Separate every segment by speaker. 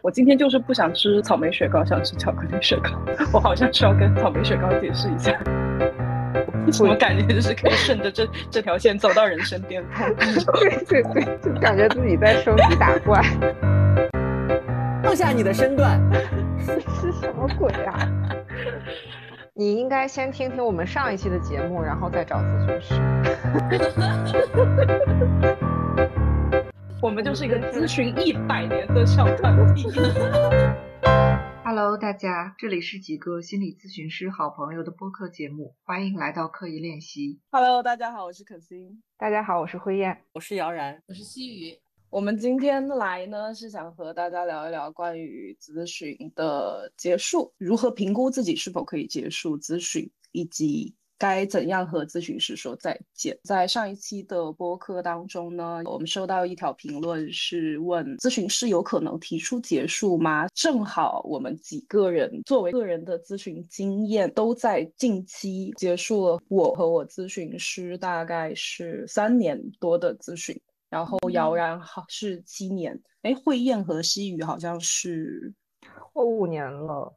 Speaker 1: 我今天就是不想吃草莓雪糕，想吃巧克力雪糕。我好像是要跟草莓雪糕解释一下，什么感觉就是可以顺着这这条线走到人生巅峰。
Speaker 2: 对对对，就感觉自己在升级打怪。
Speaker 3: 放下你的身段，
Speaker 2: 是什么鬼啊？你应该先听听我们上一期的节目，然后再找咨询师。
Speaker 1: 我们就是一个咨询一百年的小团体。
Speaker 4: Hello，大家，这里是几个心理咨询师好朋友的播客节目，欢迎来到刻意练习。
Speaker 1: Hello，大家好，我是可心。
Speaker 2: 大家好，我是辉燕。
Speaker 3: 我是姚然，
Speaker 5: 我是西雨。
Speaker 1: 我们今天来呢，是想和大家聊一聊关于咨询的结束，如何评估自己是否可以结束咨询，以及该怎样和咨询师说再见。在上一期的播客当中呢，我们收到一条评论是问咨询师有可能提出结束吗？正好我们几个人作为个人的咨询经验，都在近期结束了我和我咨询师大概是三年多的咨询。然后姚然好是七年，哎，慧燕和西雨好像是
Speaker 2: 我五年了，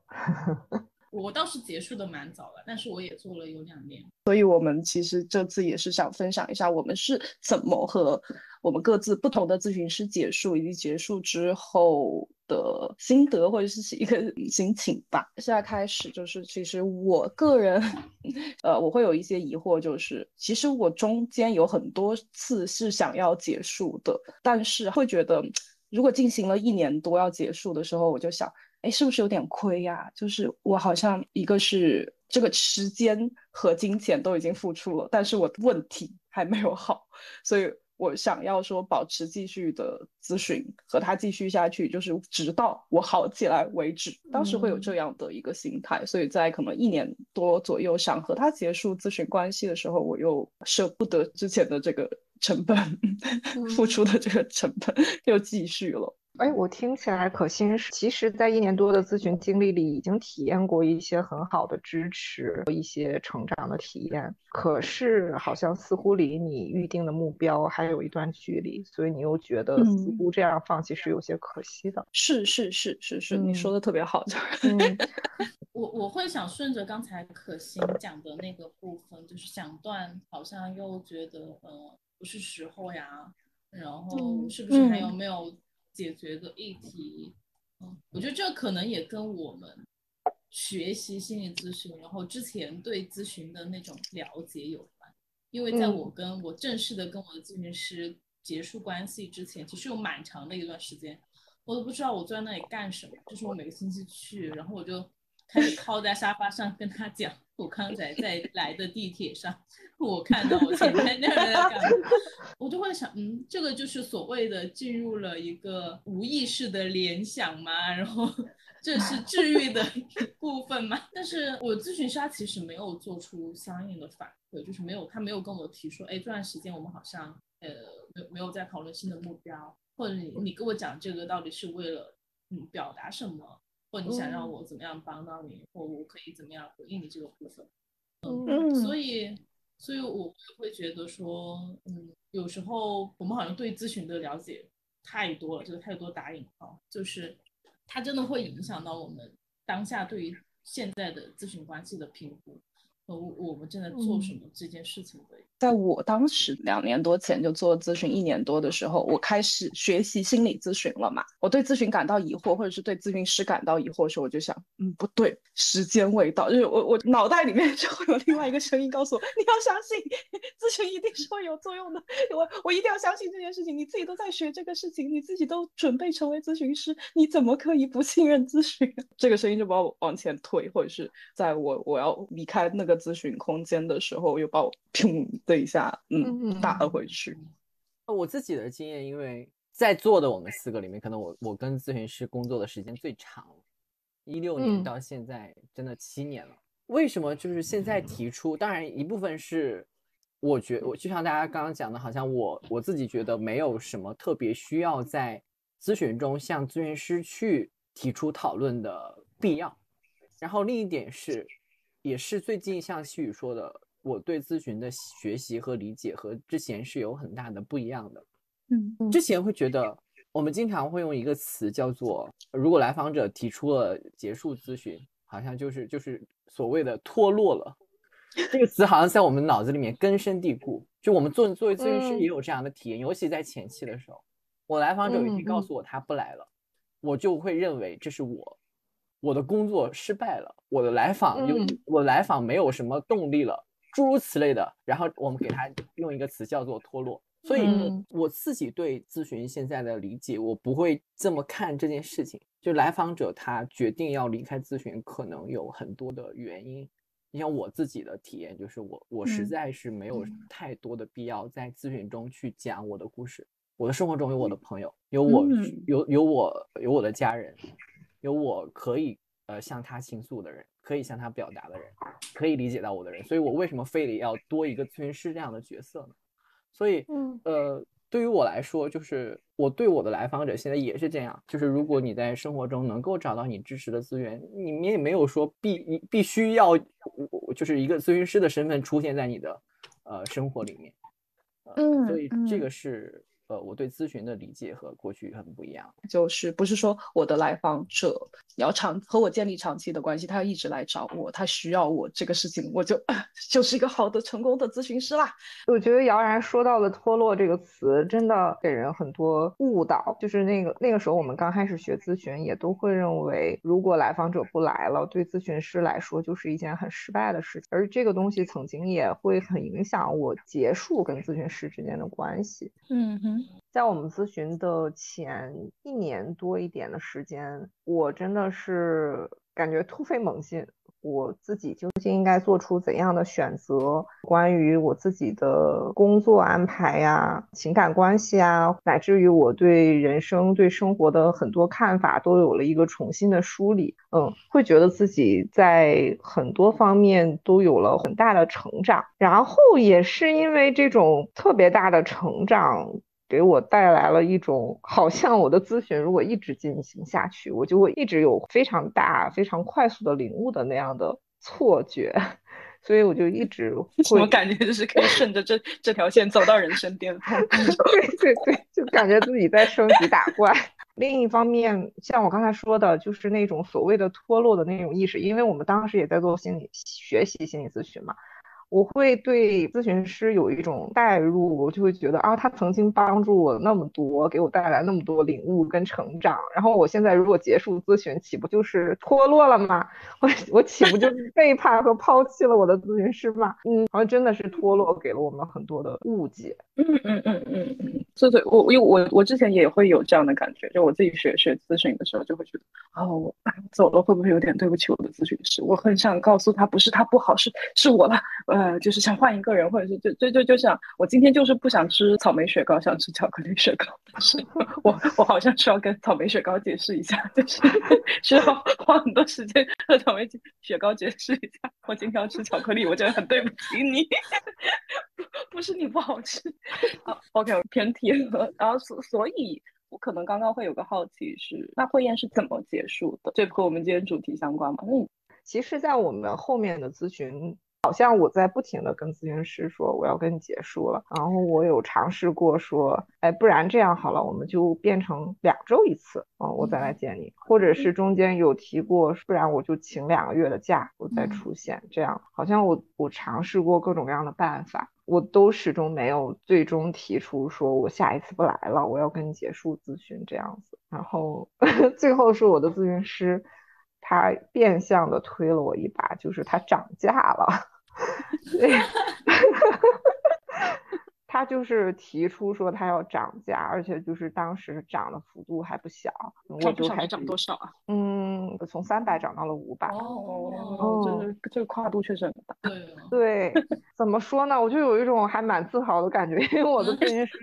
Speaker 5: 我倒是结束的蛮早了，但是我也做了有两年。
Speaker 1: 所以我们其实这次也是想分享一下我们是怎么和我们各自不同的咨询师结束，以及结束之后的心得或者是一个心情吧。现在开始就是，其实我个人，呃，我会有一些疑惑，就是其实我中间有很多次是想要结束的，但是会觉得如果进行了一年多要结束的时候，我就想。哎，是不是有点亏呀、啊？就是我好像一个是这个时间和金钱都已经付出了，但是我的问题还没有好，所以我想要说保持继续的咨询和他继续下去，就是直到我好起来为止。当时会有这样的一个心态，所以在可能一年多左右想和他结束咨询关系的时候，我又舍不得之前的这个成本，付出的这个成本又继续了。
Speaker 2: 哎，我听起来可心是，其实，在一年多的咨询经历里，已经体验过一些很好的支持，一些成长的体验。可是，好像似乎离你预定的目标还有一段距离，所以你又觉得似乎这样放弃是有些可惜的。
Speaker 1: 是是是是是，
Speaker 2: 嗯、
Speaker 1: 你说的特别好。
Speaker 2: 嗯，
Speaker 5: 我我会想顺着刚才可心讲的那个部分，就是想断，好像又觉得呃不是时候呀，然后是不是还有没有？解决的议题，嗯，我觉得这可能也跟我们学习心理咨询，然后之前对咨询的那种了解有关。因为在我跟我正式的跟我的咨询师结束关系之前，其实有蛮长的一段时间，我都不知道我坐在那里干什么。就是我每个星期去，然后我就开始靠在沙发上跟他讲，我刚才在 来的地铁上，我看到我前面那个人在干嘛，我就会想，嗯，这个就是所谓的进入了一个无意识的联想嘛？然后这是 治愈的一部分吗？但是我咨询师他其实没有做出相应的反馈，就是没有他没有跟我提说，哎，这段时间我们好像呃没没有在讨论新的目标，或者你你跟我讲这个到底是为了嗯表达什么？或你想让我怎么样帮到你，或我可以怎么样回应你这个部分，嗯，所以，所以我会觉得说，嗯，有时候我们好像对咨询的了解太多了，就是太多打引号，就是它真的会影响到我们当下对于现在的咨询关系的评估和我们正在做什么这件事情的。
Speaker 1: 在我当时两年多前就做咨询一年多的时候，我开始学习心理咨询了嘛。我对咨询感到疑惑，或者是对咨询师感到疑惑的时候，我就想，嗯，不对，时间未到。就是我我脑袋里面就会有另外一个声音告诉我，你要相信咨询一定是会有作用的。我我一定要相信这件事情。你自己都在学这个事情，你自己都准备成为咨询师，你怎么可以不信任咨询？这个声音就把我往前推，或者是在我我要离开那个咨询空间的时候，又把我砰。的一下，嗯，打了回去。
Speaker 3: 我自己的经验，因为在座的我们四个里面，可能我我跟咨询师工作的时间最长，一六年到现在真的七年了。为什么就是现在提出？当然一部分是我觉我就像大家刚刚讲的，好像我我自己觉得没有什么特别需要在咨询中向咨询师去提出讨论的必要。然后另一点是，也是最近像西雨说的。我对咨询的学习和理解和之前是有很大的不一样的。
Speaker 1: 嗯，
Speaker 3: 之前会觉得我们经常会用一个词叫做，如果来访者提出了结束咨询，好像就是就是所谓的脱落了。这个词好像在我们脑子里面根深蒂固。就我们做作为咨询师也有这样的体验，尤其在前期的时候，我来访者已经告诉我他不来了，我就会认为这是我我的工作失败了，我的来访有我来访没有什么动力了，诸如此类的。然后我们给他用一个词叫做脱落。所以我自己对咨询现在的理解，我不会这么看这件事情。就来访者他决定要离开咨询，可能有很多的原因。你像我自己的体验，就是我我实在是没有太多的必要在咨询中去讲我的故事。我的生活中有我的朋友，有我有有我有我的家人，有我可以呃向他倾诉的人，可以向他表达的人，可以理解到我的人。所以我为什么非得要多一个咨询师这样的角色呢？所以，呃，对于我来说，就是我对我的来访者现在也是这样。就是如果你在生活中能够找到你支持的资源，你你也没有说必必须要，就是一个咨询师的身份出现在你的呃生活里面。嗯，所以这个是。呃，我对咨询的理解和过去很不一样，
Speaker 1: 就是不是说我的来访者要长和我建立长期的关系，他要一直来找我，他需要我这个事情，我就 就是一个好的成功的咨询师啦。
Speaker 2: 我觉得姚然说到的“脱落”这个词，真的给人很多误导。就是那个那个时候，我们刚开始学咨询，也都会认为，如果来访者不来了，对咨询师来说就是一件很失败的事情。而这个东西曾经也会很影响我结束跟咨询师之间的关系。
Speaker 1: 嗯哼。
Speaker 2: 在我们咨询的前一年多一点的时间，我真的是感觉突飞猛进。我自己究竟应该做出怎样的选择？关于我自己的工作安排呀、情感关系啊，乃至于我对人生、对生活的很多看法，都有了一个重新的梳理。嗯，会觉得自己在很多方面都有了很大的成长。然后也是因为这种特别大的成长。给我带来了一种好像我的咨询如果一直进行下去，我就会一直有非常大、非常快速的领悟的那样的错觉，所以我就一直
Speaker 1: 我感觉就是可以顺着这 这条线走到人生巅峰。
Speaker 2: 对对对，就感觉自己在升级打怪。另一方面，像我刚才说的，就是那种所谓的脱落的那种意识，因为我们当时也在做心理学习心理咨询嘛。我会对咨询师有一种代入，我就会觉得啊，他曾经帮助我那么多，给我带来那么多领悟跟成长。然后我现在如果结束咨询，岂不就是脱落了吗？我我岂不就是 背叛和抛弃了我的咨询师吗？嗯，好像真的是脱落，给了我们很多的误解。
Speaker 1: 嗯嗯嗯嗯嗯，对对，我因为我我之前也会有这样的感觉，就我自己学学咨询的时候，就会觉得哦，我走了会不会有点对不起我的咨询师？我很想告诉他，不是他不好，是是我了。呃。就是想换一个人，或者是就就就就想，我今天就是不想吃草莓雪糕，想吃巧克力雪糕。但 是我我好像需要跟草莓雪糕解释一下，就是 需要花很多时间和草莓雪糕解释一下，我今天要吃巧克力，我觉得很对不起你，不是你不好吃。啊，OK，我偏题了。然后所所以，我可能刚刚会有个好奇是，那会宴是怎么结束的？这和我们今天主题相关吗？那
Speaker 2: 其实，在我们后面的咨询。好像我在不停的跟咨询师说我要跟你结束了，然后我有尝试过说，哎，不然这样好了，我们就变成两周一次，嗯，我再来见你，或者是中间有提过，不然我就请两个月的假，我再出现，这样好像我我尝试过各种各样的办法，我都始终没有最终提出说我下一次不来了，我要跟你结束咨询这样子，然后 最后是我的咨询师。他变相的推了我一把，就是他涨价了，对，他就是提出说他要涨价，而且就是当时涨的幅度还不小，我就开始
Speaker 1: 涨多少啊？
Speaker 2: 嗯，从三百涨到了五百，
Speaker 1: 哦，这个这个跨度确实很大。
Speaker 2: 对，怎么说呢？我就有一种还蛮自豪的感觉，因为我的 咨询师。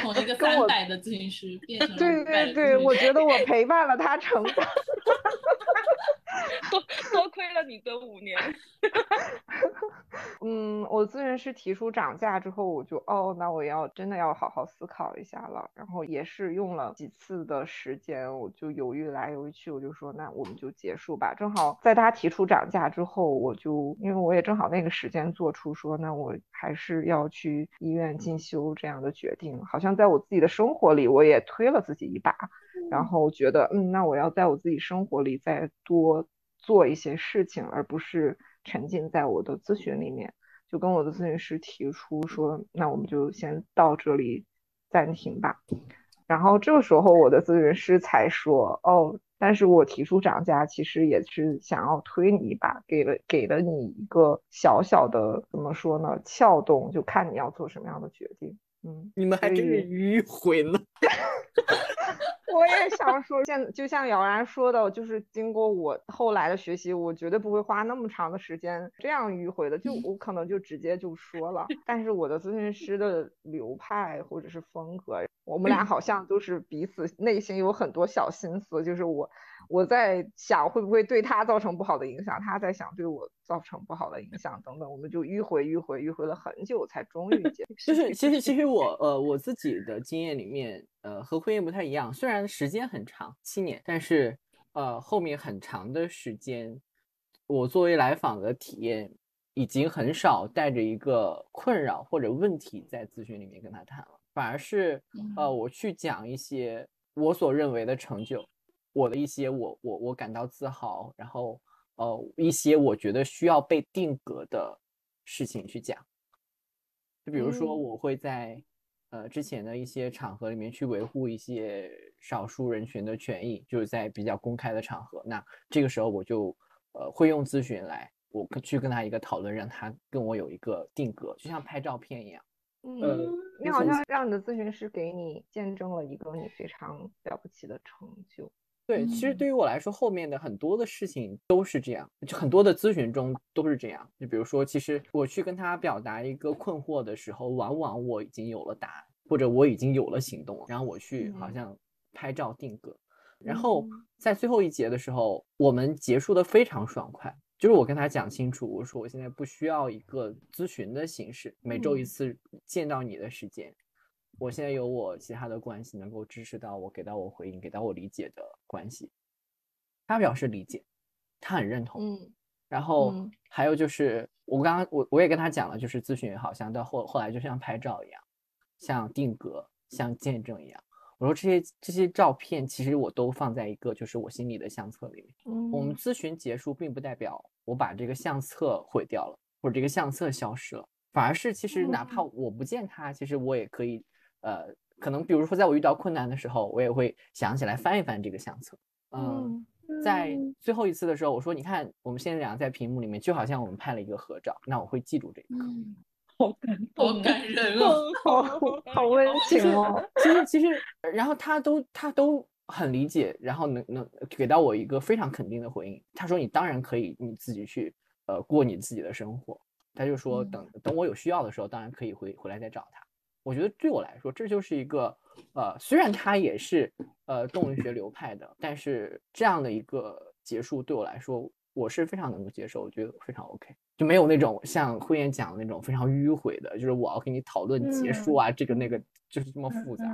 Speaker 5: 从一个三百的咨询师变成
Speaker 2: 对对对，我觉得我陪伴了他成长。
Speaker 1: 多多亏了你的五年。
Speaker 2: 嗯，我咨询师提出涨价之后，我就哦，那我要真的要好好思考一下了。然后也是用了几次的时间，我就犹豫来犹豫去，我就说那我们就结束吧。正好在他提出涨价之后，我就因为我也正好那个时间做出说那我还是要去医院进修这样的决定。好像在我自己的生活里，我也推了自己一把，然后觉得嗯，那我要在我自己生活里再多做一些事情，而不是。沉浸在我的咨询里面，就跟我的咨询师提出说，那我们就先到这里暂停吧。然后这个时候，我的咨询师才说，哦，但是我提出涨价，其实也是想要推你一把，给了给了你一个小小的怎么说呢，撬动，就看你要做什么样的决定。嗯，
Speaker 3: 你们还真是迂回呢。
Speaker 2: 我也想说，像就像姚然说的，就是经过我后来的学习，我绝对不会花那么长的时间这样迂回的，就我可能就直接就说了。但是我的咨询师的流派或者是风格，我们俩好像都是彼此内心有很多小心思，就是我。我在想会不会对他造成不好的影响，他在想对我造成不好的影响等等，我们就迂回迂回迂回了很久，才终于结。
Speaker 3: 就是其实其实我呃我自己的经验里面，呃和婚姻不太一样，虽然时间很长七年，但是呃后面很长的时间，我作为来访的体验，已经很少带着一个困扰或者问题在咨询里面跟他谈了，反而是呃我去讲一些我所认为的成就。我的一些我我我感到自豪，然后呃一些我觉得需要被定格的事情去讲，就比如说我会在呃之前的一些场合里面去维护一些少数人群的权益，就是在比较公开的场合，那这个时候我就呃会用咨询来我去跟他一个讨论，让他跟我有一个定格，就像拍照片一样。
Speaker 2: 嗯，你好像让你的咨询师给你见证了一个你非常了不起的成就。
Speaker 3: 对，其实对于我来说，后面的很多的事情都是这样，就很多的咨询中都是这样。就比如说，其实我去跟他表达一个困惑的时候，往往我已经有了答案，或者我已经有了行动，然后我去好像拍照定格。然后在最后一节的时候，我们结束的非常爽快，就是我跟他讲清楚，我说我现在不需要一个咨询的形式，每周一次见到你的时间。我现在有我其他的关系能够支持到我，给到我回应，给到我理解的关系。他表示理解，他很认同。嗯，然后还有就是我刚刚我我也跟他讲了，就是咨询好像到后后来就像拍照一样，像定格，像见证一样。我说这些这些照片其实我都放在一个就是我心里的相册里面。嗯，我们咨询结束，并不代表我把这个相册毁掉了，或者这个相册消失了，反而是其实哪怕我不见他，其实我也可以。呃，可能比如说，在我遇到困难的时候，我也会想起来翻一翻这个相册。嗯，在最后一次的时候，我说：“你看，我们现在两个在屏幕里面，就好像我们拍了一个合照。”那我会记住这一刻。
Speaker 1: 好感动，
Speaker 5: 好感人哦，
Speaker 2: 好好温情哦。
Speaker 3: 其实，其实，然后他都他都很理解，然后能能给到我一个非常肯定的回应。他说：“你当然可以，你自己去呃过你自己的生活。”他就说：“等等我有需要的时候，当然可以回回来再找他。”我觉得对我来说，这就是一个，呃，虽然它也是呃动力学流派的，但是这样的一个结束对我来说，我是非常能够接受，我觉得非常 OK，就没有那种像慧燕讲的那种非常迂回的，就是我要跟你讨论结束啊，这个那个就是这么复杂。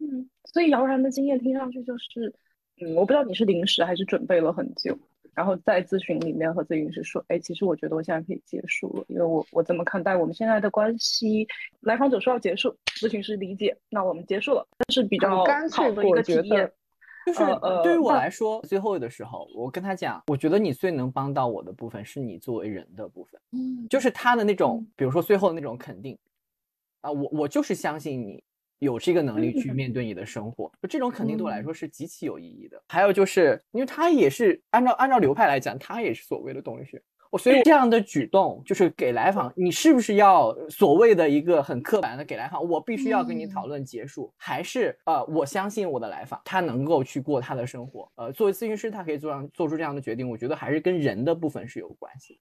Speaker 1: 嗯，所以姚然的经验听上去就是，嗯，我不知道你是临时还是准备了很久。然后在咨询里面和咨询师说，哎，其实我觉得我现在可以结束了，因为我我怎么看待我们现在的关系？来访者说要结束，咨询师理解，那我们结束了，这是比较好的一个体验。
Speaker 3: 就是对于我来说，最后的时候，我跟他讲，我觉得你最能帮到我的部分是你作为人的部分，嗯，就是他的那种，比如说最后的那种肯定，啊，我我就是相信你。有这个能力去面对你的生活，就这种肯定对我来说是极其有意义的。还有就是，因为他也是按照按照流派来讲，他也是所谓的动力学。我所以这样的举动就是给来访，你是不是要所谓的一个很刻板的给来访，我必须要跟你讨论结束，还是呃，我相信我的来访，他能够去过他的生活。呃，作为咨询师，他可以做上做出这样的决定，我觉得还是跟人的部分是有关系。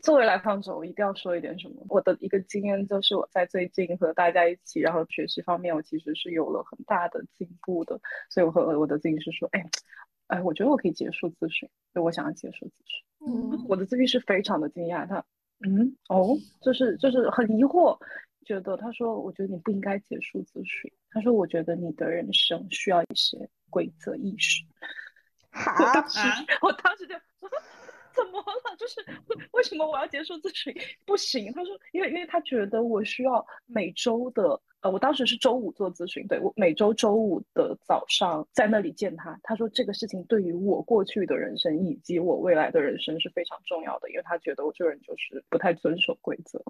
Speaker 1: 作为来访者，我一定要说一点什么。我的一个经验就是，我在最近和大家一起，然后学习方面，我其实是有了很大的进步的。所以我和我的咨询师说，哎，哎，我觉得我可以结束咨询，所以我想要结束咨询。嗯，我的咨询师非常的惊讶，他，嗯，哦，就是就是很疑惑，觉得他说，我觉得你不应该结束咨询。他说，我觉得你的人生需要一些规则意识。我当时，我当时就。怎么了？就是为什么我要结束咨询？不行，他说，因为因为他觉得我需要每周的，呃，我当时是周五做咨询，对我每周周五的早上在那里见他。他说这个事情对于我过去的人生以及我未来的人生是非常重要的，因为他觉得我这个人就是不太遵守规则，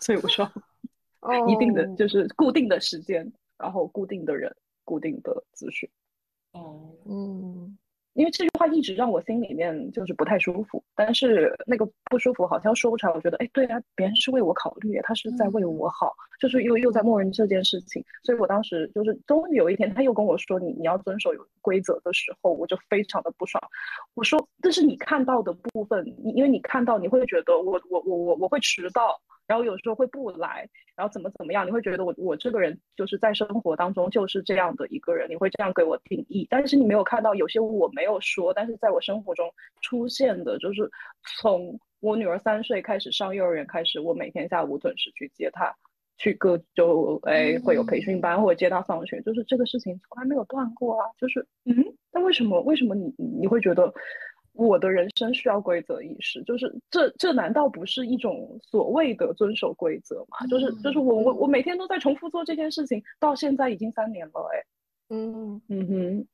Speaker 1: 所以我说 一定的就是固定的时间，然后固定的人，固定的咨询。
Speaker 5: 哦，
Speaker 2: 嗯。
Speaker 1: 因为这句话一直让我心里面就是不太舒服，但是那个不舒服好像说不出来。我觉得，哎，对啊，别人是为我考虑，他是在为我好，就是又又在默认这件事情。所以我当时就是终于有一天，他又跟我说你你要遵守有规则的时候，我就非常的不爽。我说这是你看到的部分，你因为你看到你会觉得我我我我我会迟到。然后有时候会不来，然后怎么怎么样，你会觉得我我这个人就是在生活当中就是这样的一个人，你会这样给我定义。但是你没有看到有些我没有说，但是在我生活中出现的，就是从我女儿三岁开始上幼儿园开始，我每天下午准时去接她，去各就哎会有培训班或者接她放学，就是这个事情从来没有断过啊。就是嗯，那为什么为什么你你会觉得？我的人生需要规则意识，就是这这难道不是一种所谓的遵守规则吗？就是就是我我我每天都在重复做这件事情，到现在已经三年了，哎，
Speaker 2: 嗯
Speaker 1: 嗯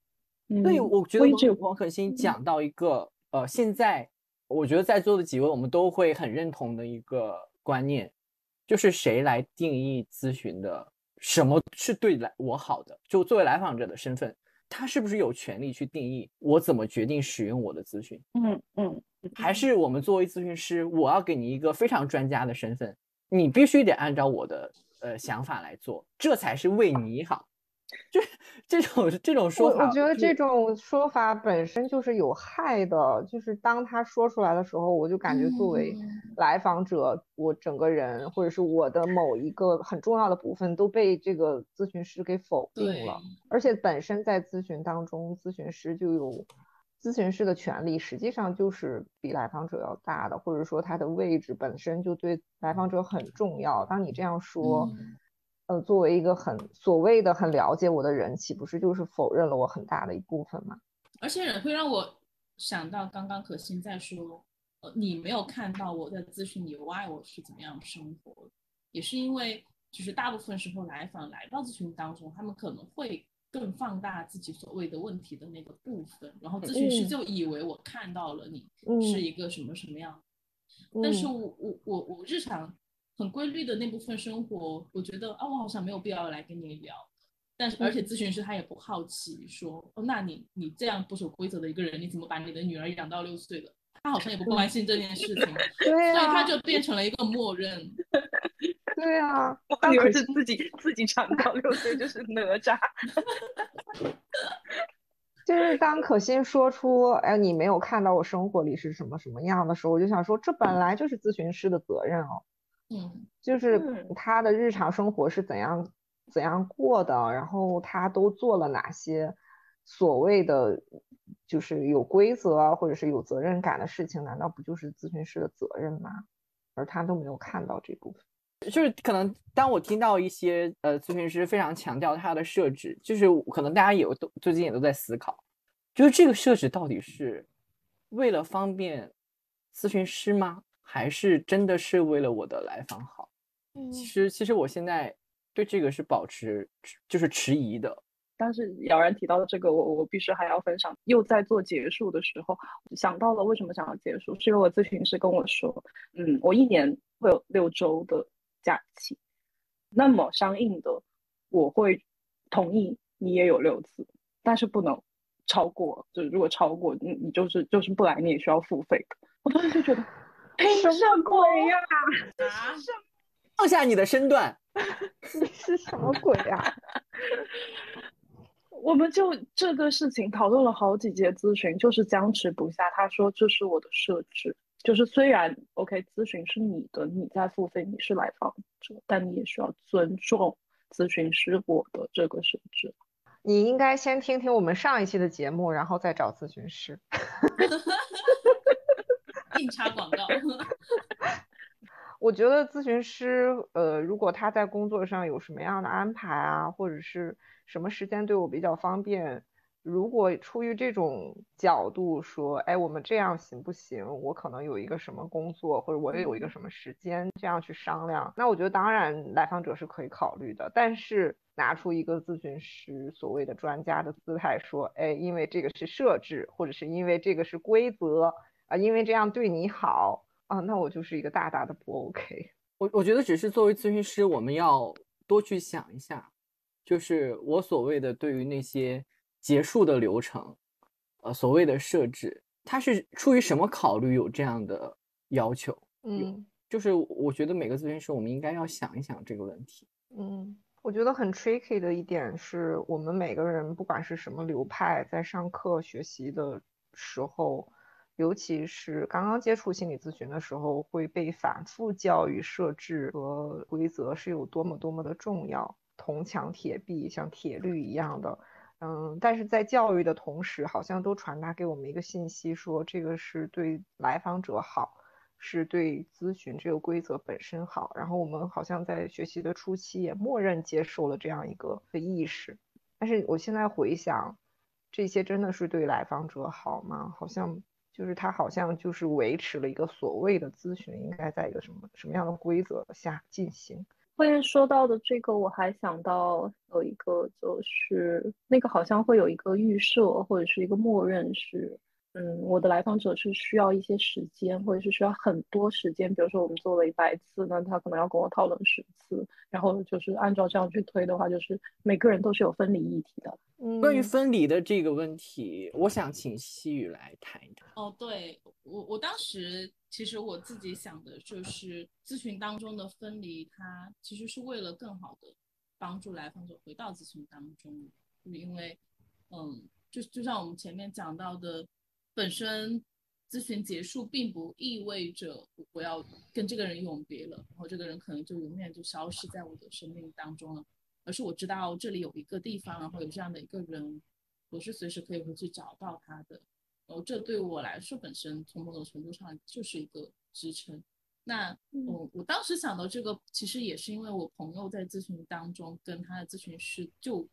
Speaker 1: 哼，
Speaker 3: 所以我觉得王可欣讲到一个呃，现在我觉得在座的几位我们都会很认同的一个观念，就是谁来定义咨询的什么是对来我好的？就作为来访者的身份。他是不是有权利去定义我怎么决定使用我的咨询？
Speaker 1: 嗯嗯，
Speaker 3: 还是我们作为咨询师，我要给你一个非常专家的身份，你必须得按照我的呃想法来做，这才是为你好。就这种这种说
Speaker 2: 法，我觉得这种说法本身就是有害的。就是当他说出来的时候，我就感觉作为来访者，我整个人或者是我的某一个很重要的部分都被这个咨询师给否定了。而且本身在咨询当中，咨询师就有咨询师的权利，实际上就是比来访者要大的，或者说他的位置本身就对来访者很重要。当你这样说。呃，作为一个很所谓的很了解我的人，岂不是就是否认了我很大的一部分吗？
Speaker 5: 而且也会让我想到刚刚可心在说，呃，你没有看到我在咨询以外我是怎么样生活，也是因为就是大部分时候来访来到咨询当中，他们可能会更放大自己所谓的问题的那个部分，然后咨询师就以为我看到了你是一个什么什么样，但是我我我我日常。很规律的那部分生活，我觉得啊，我好像没有必要来跟你聊。但是，而且咨询师他也不好奇，说哦，那你你这样不守规则的一个人，你怎么把你的女儿养到六岁了？他好像也不关心这件事情，
Speaker 2: 对啊
Speaker 5: 所以他就变成了一个默认。
Speaker 2: 对啊，
Speaker 1: 我女儿是自己自己长到六岁就是哪吒。
Speaker 2: 就是当可心说出“哎，你没有看到我生活里是什么什么样的时候”，我就想说，这本来就是咨询师的责任哦。
Speaker 5: 嗯，
Speaker 2: 就是他的日常生活是怎样怎样过的，然后他都做了哪些所谓的就是有规则啊，或者是有责任感的事情，难道不就是咨询师的责任吗？而他都没有看到这部分，
Speaker 3: 就是可能当我听到一些呃咨询师非常强调他的设置，就是可能大家也都最近也都在思考，就是这个设置到底是为了方便咨询师吗？还是真的是为了我的来访好？其实，其实我现在对这个是保持就是迟疑的。
Speaker 1: 但是姚然提到的这个，我我必须还要分享。又在做结束的时候，想到了为什么想要结束，是因为我咨询师跟我说，嗯，我一年会有六周的假期，那么相应的，我会同意你也有六次，但是不能超过。就是如果超过，你你就是就是不来，你也需要付费的。我当时就觉得。什么鬼呀！
Speaker 5: 啊！
Speaker 3: 放下你的身段，
Speaker 2: 你是什么鬼呀？
Speaker 1: 我们就这个事情讨论了好几节咨询，就是僵持不下。他说这是我的设置，就是虽然 OK 咨询是你的，你在付费，你是来访者，但你也需要尊重咨询师我的这个设置。
Speaker 2: 你应该先听听我们上一期的节目，然后再找咨询师。
Speaker 5: 硬插广告。
Speaker 2: 我觉得咨询师，呃，如果他在工作上有什么样的安排啊，或者是什么时间对我比较方便，如果出于这种角度说，哎，我们这样行不行？我可能有一个什么工作，或者我也有一个什么时间，这样去商量，那我觉得当然来访者是可以考虑的。但是拿出一个咨询师所谓的专家的姿态说，哎，因为这个是设置，或者是因为这个是规则啊，因为这样对你好。啊，那我就是一个大大的不 OK。
Speaker 3: 我我觉得只是作为咨询师，我们要多去想一下，就是我所谓的对于那些结束的流程，呃，所谓的设置，它是出于什么考虑有这样的要求？
Speaker 2: 嗯，
Speaker 3: 就是我觉得每个咨询师，我们应该要想一想这个问题。
Speaker 2: 嗯，我觉得很 tricky 的一点是我们每个人不管是什么流派，在上课学习的时候。尤其是刚刚接触心理咨询的时候，会被反复教育设置和规则是有多么多么的重要，铜墙铁壁，像铁律一样的。嗯，但是在教育的同时，好像都传达给我们一个信息，说这个是对来访者好，是对咨询这个规则本身好。然后我们好像在学习的初期也默认接受了这样一个的意识。但是我现在回想，这些真的是对来访者好吗？好像。就是他好像就是维持了一个所谓的咨询应该在一个什么什么样的规则下进行。
Speaker 1: 后面说到的这个，我还想到有一个，就是那个好像会有一个预设或者是一个默认是。嗯，我的来访者是需要一些时间，或者是需要很多时间。比如说，我们做了一百次，那他可能要跟我讨论十次。然后就是按照这样去推的话，就是每个人都是有分离议题的。
Speaker 2: 嗯，
Speaker 3: 关于分离的这个问题，我想请西雨来谈一谈。
Speaker 5: 哦，对我，我当时其实我自己想的就是，咨询当中的分离，它其实是为了更好的帮助来访者回到咨询当中。因为，嗯，就就像我们前面讲到的。本身咨询结束，并不意味着我要跟这个人永别了，然后这个人可能就永远就消失在我的生命当中了，而是我知道这里有一个地方，然后有这样的一个人，我是随时可以回去找到他的，然后这对我来说本身从某种程度上就是一个支撑。那我我当时想到这个，其实也是因为我朋友在咨询当中跟他的咨询师就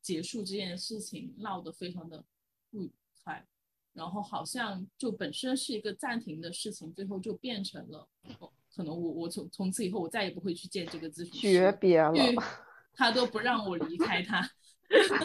Speaker 5: 结束这件事情闹得非常的不愉快。然后好像就本身是一个暂停的事情，最后就变成了，可能我我从从此以后我再也不会去见这个咨询师，
Speaker 2: 诀别了，
Speaker 5: 他都不让我离开他，所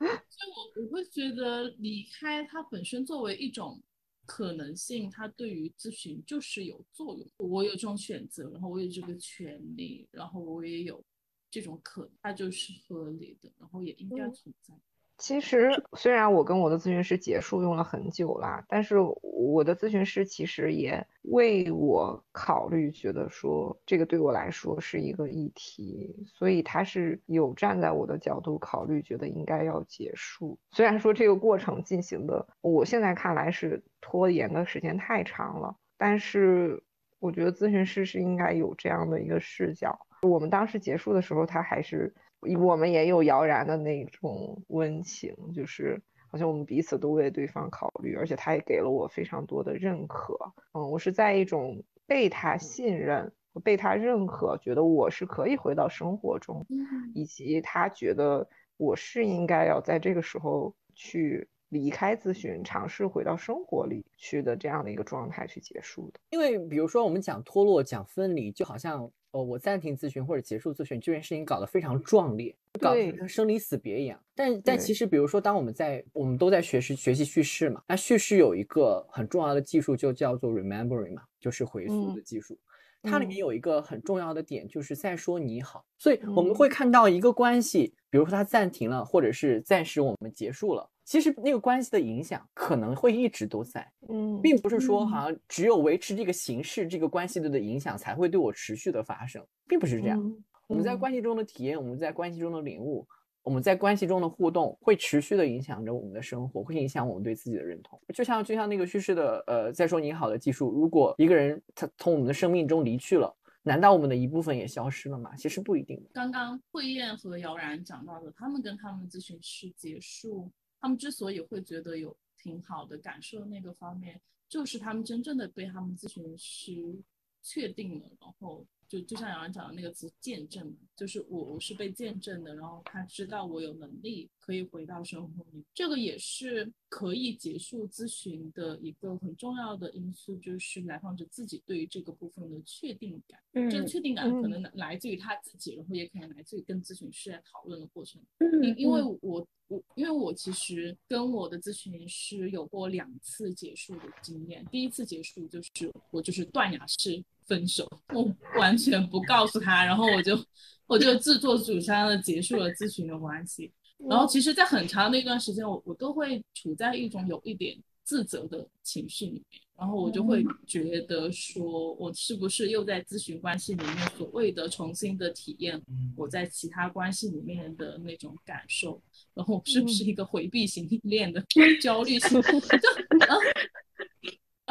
Speaker 5: 以我我会觉得离开他本身作为一种可能性，它对于咨询就是有作用。我有这种选择，然后我有这个权利，然后我也有这种可能，它就是合理的，然后也应该存在。
Speaker 2: 其实，虽然我跟我的咨询师结束用了很久啦，但是我的咨询师其实也为我考虑，觉得说这个对我来说是一个议题，所以他是有站在我的角度考虑，觉得应该要结束。虽然说这个过程进行的，我现在看来是拖延的时间太长了，但是我觉得咨询师是应该有这样的一个视角。我们当时结束的时候，他还是。我们也有姚然的那种温情，就是好像我们彼此都为对方考虑，而且他也给了我非常多的认可。嗯，我是在一种被他信任、被他认可，觉得我是可以回到生活中，以及他觉得我是应该要在这个时候去离开咨询，尝试回到生活里去的这样的一个状态去结束的。
Speaker 3: 因为比如说我们讲脱落、讲分离，就好像。哦，我暂停咨询或者结束咨询这件事情搞得非常壮烈，搞得跟生离死别一样。但但其实，比如说，当我们在我们都在学习学习叙事嘛，那叙事有一个很重要的技术，就叫做 remembering 嘛，就是回溯的技术。它里面有一个很重要的点，就是在说你好。所以我们会看到一个关系，比如说它暂停了，或者是暂时我们结束了。其实那个关系的影响可能会一直都在，
Speaker 2: 嗯，
Speaker 3: 并不是说好像只有维持这个形式，这个关系的的影响才会对我持续的发生，并不是这样。我们在关系中的体验，我们在关系中的领悟，我们在关系中的互动，会持续的影响着我们的生活，会影响我们对自己的认同。就像就像那个叙事的呃，在说你好的技术，如果一个人他从我们的生命中离去了，难道我们的一部分也消失了吗？其实不一定。
Speaker 5: 刚刚慧燕和姚然讲到的，他们跟他们咨询师结束，他们之所以会觉得有挺好的感受，那个方面就是他们真正的被他们咨询师确定了，然后。就就像有人讲的那个词“见证”，就是我我是被见证的，然后他知道我有能力可以回到生活里，这个也是可以结束咨询的一个很重要的因素，就是来访者自己对于这个部分的确定感。嗯，这个确定感可能来自于他自己，然后也可能来自于跟咨询师在讨论的过程。因因为我我因为我其实跟我的咨询师有过两次结束的经验，第一次结束就是我就是断崖式。分手，我完全不告诉他，然后我就我就自作主张的结束了咨询的关系。然后其实，在很长的一段时间，我我都会处在一种有一点自责的情绪里面，然后我就会觉得说，我是不是又在咨询关系里面所谓的重新的体验我在其他关系里面的那种感受，然后是不是一个回避型 恋的焦虑型？就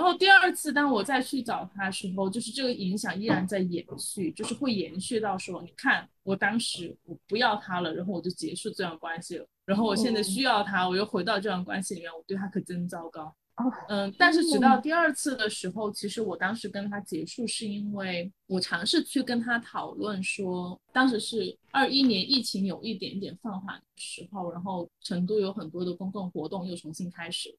Speaker 5: 然后第二次，当我再去找他的时候，就是这个影响依然在延续，就是会延续到说，你看我当时我不要他了，然后我就结束这段关系了，然后我现在需要他，我又回到这段关系里面，我对他可真糟糕。嗯，但是直到第二次的时候，其实我当时跟他结束是因为我尝试去跟他讨论说，当时是二一年疫情有一点点放缓的时候，然后成都有很多的公共活动又重新开始。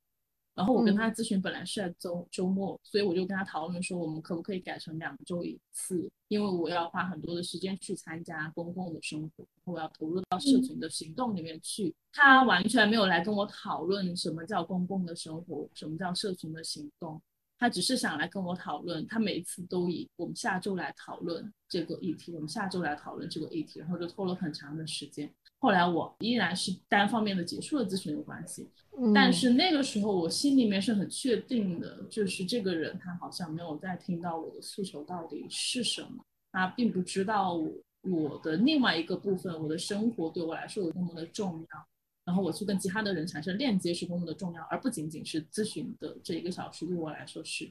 Speaker 5: 然后我跟他咨询本来是在周周末，所以我就跟他讨论说，我们可不可以改成两周一次？因为我要花很多的时间去参加公共的生活，我要投入到社群的行动里面去。他完全没有来跟我讨论什么叫公共的生活，什么叫社群的行动，他只是想来跟我讨论。他每一次都以我们下周来讨论这个议题，我们下周来讨论这个议题，然后就拖了很长的时间。后来我依然是单方面的结束了咨询的关系，但是那个时候我心里面是很确定的，就是这个人他好像没有在听到我的诉求到底是什么，他并不知道我我的另外一个部分，我的生活对我来说有多么的重要，然后我去跟其他的人产生链接是多么的重要，而不仅仅是咨询的这一个小时对我来说是